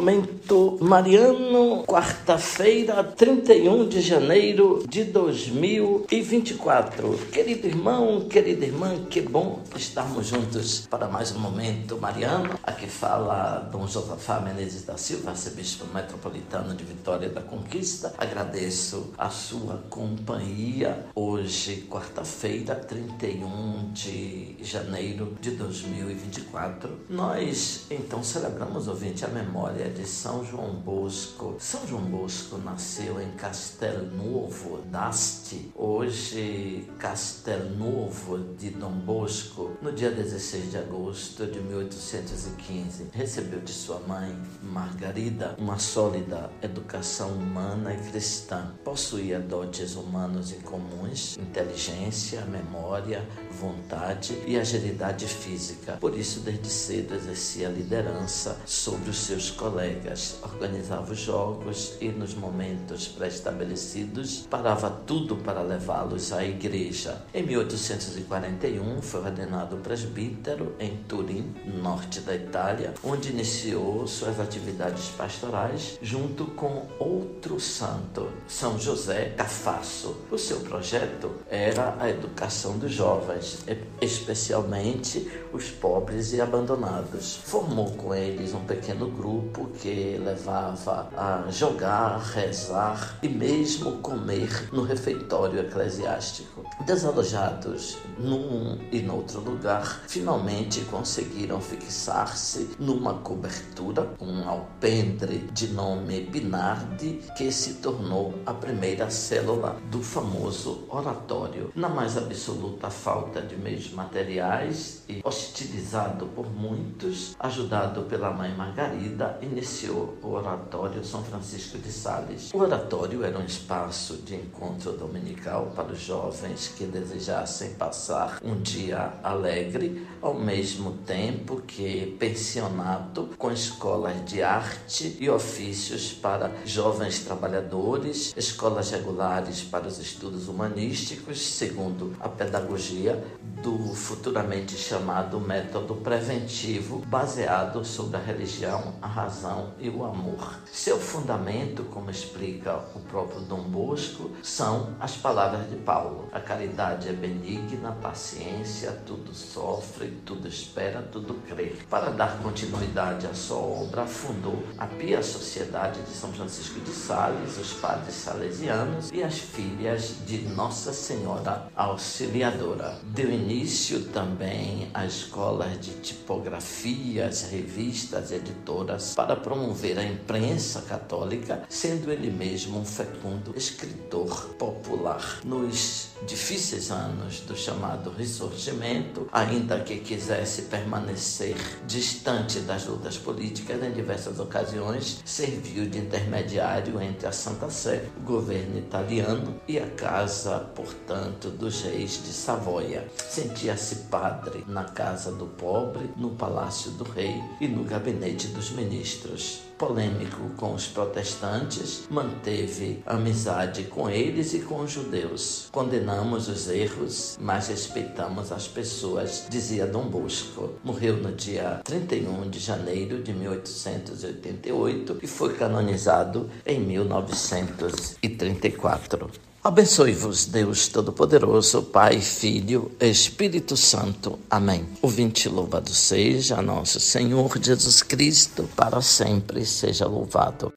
momento mariano, quarta-feira, 31 de janeiro de 2024. Querido irmão, querida irmã, que bom estarmos juntos para mais um momento mariano. Aqui fala Dom Josafá Menezes da Silva, arcebispo metropolitano de Vitória da Conquista. Agradeço a sua companhia hoje, quarta-feira, 31 de janeiro de 2024. Nós então celebramos, ouvinte, a memória de São João Bosco. São João Bosco nasceu em Castelnuovo d'Asti, hoje Castelnuovo de Dom Bosco, no dia 16 de agosto de 1815. Recebeu de sua mãe, Margarida, uma sólida educação humana e cristã. Possuía dotes humanos incomuns, inteligência, memória, vontade e agilidade física. Por isso, desde cedo exercia liderança sobre os seus colegas, organizava os jogos e, nos momentos pré-estabelecidos, parava tudo para levá-los à igreja. Em 1841, foi ordenado presbítero em Turim, norte da Itália, onde iniciou suas atividades pastorais junto com outro santo, São José Cafasso. O seu projeto era a educação dos jovens, especialmente os pobres e abandonados. Formou com eles um pequeno grupo que levava a jogar, rezar e mesmo comer no refeitório eclesiástico. Desalojados num e noutro lugar, finalmente conseguiram fixar-se numa cobertura, um alpendre de nome Binardi, que se tornou a primeira célula do famoso oratório. Na mais absoluta falta de meios materiais e hostilizado por muitos, ajudado pela mãe Margarida, iniciou o Oratório São Francisco de Sales. O oratório era um espaço de encontro dominical para os jovens que desejassem passar um dia alegre, ao mesmo tempo que pensionato com escolas de arte e ofícios para jovens trabalhadores, escolas regulares para os estudos humanísticos, segundo a pedagogia do futuramente chamado método preventivo, baseado sobre a religião, a razão e o amor. Seu fundamento, como explica o próprio Dom Bosco, são as palavras de Paulo: a caridade é benigna, paciência, tudo sofre, tudo espera, tudo crê. Para dar continuidade à sua obra, fundou a Pia Sociedade de São Francisco de Sales, os padres salesianos e as filhas de Nossa Senhora Auxiliadora. Deu início também a escolas de tipografias, revistas, editoras para promover a imprensa católica, sendo ele mesmo um fecundo escritor popular. Nos difíceis anos do chamado Ressurgimento, ainda que quisesse permanecer distante das lutas políticas, em diversas ocasiões serviu de intermediário entre a Santa Sé, o governo italiano e a casa, portanto, dos reis de Savoia. Sentia-se padre na casa do pobre, no palácio do rei e no gabinete dos ministros polêmico com os protestantes, manteve amizade com eles e com os judeus. Condenamos os erros, mas respeitamos as pessoas, dizia Dom Bosco. Morreu no dia 31 de janeiro de 1888 e foi canonizado em 1934. Abençoe-vos, Deus Todo-Poderoso, Pai, Filho, Espírito Santo. Amém. O vinte louvado seja nosso Senhor Jesus Cristo, para sempre seja louvado.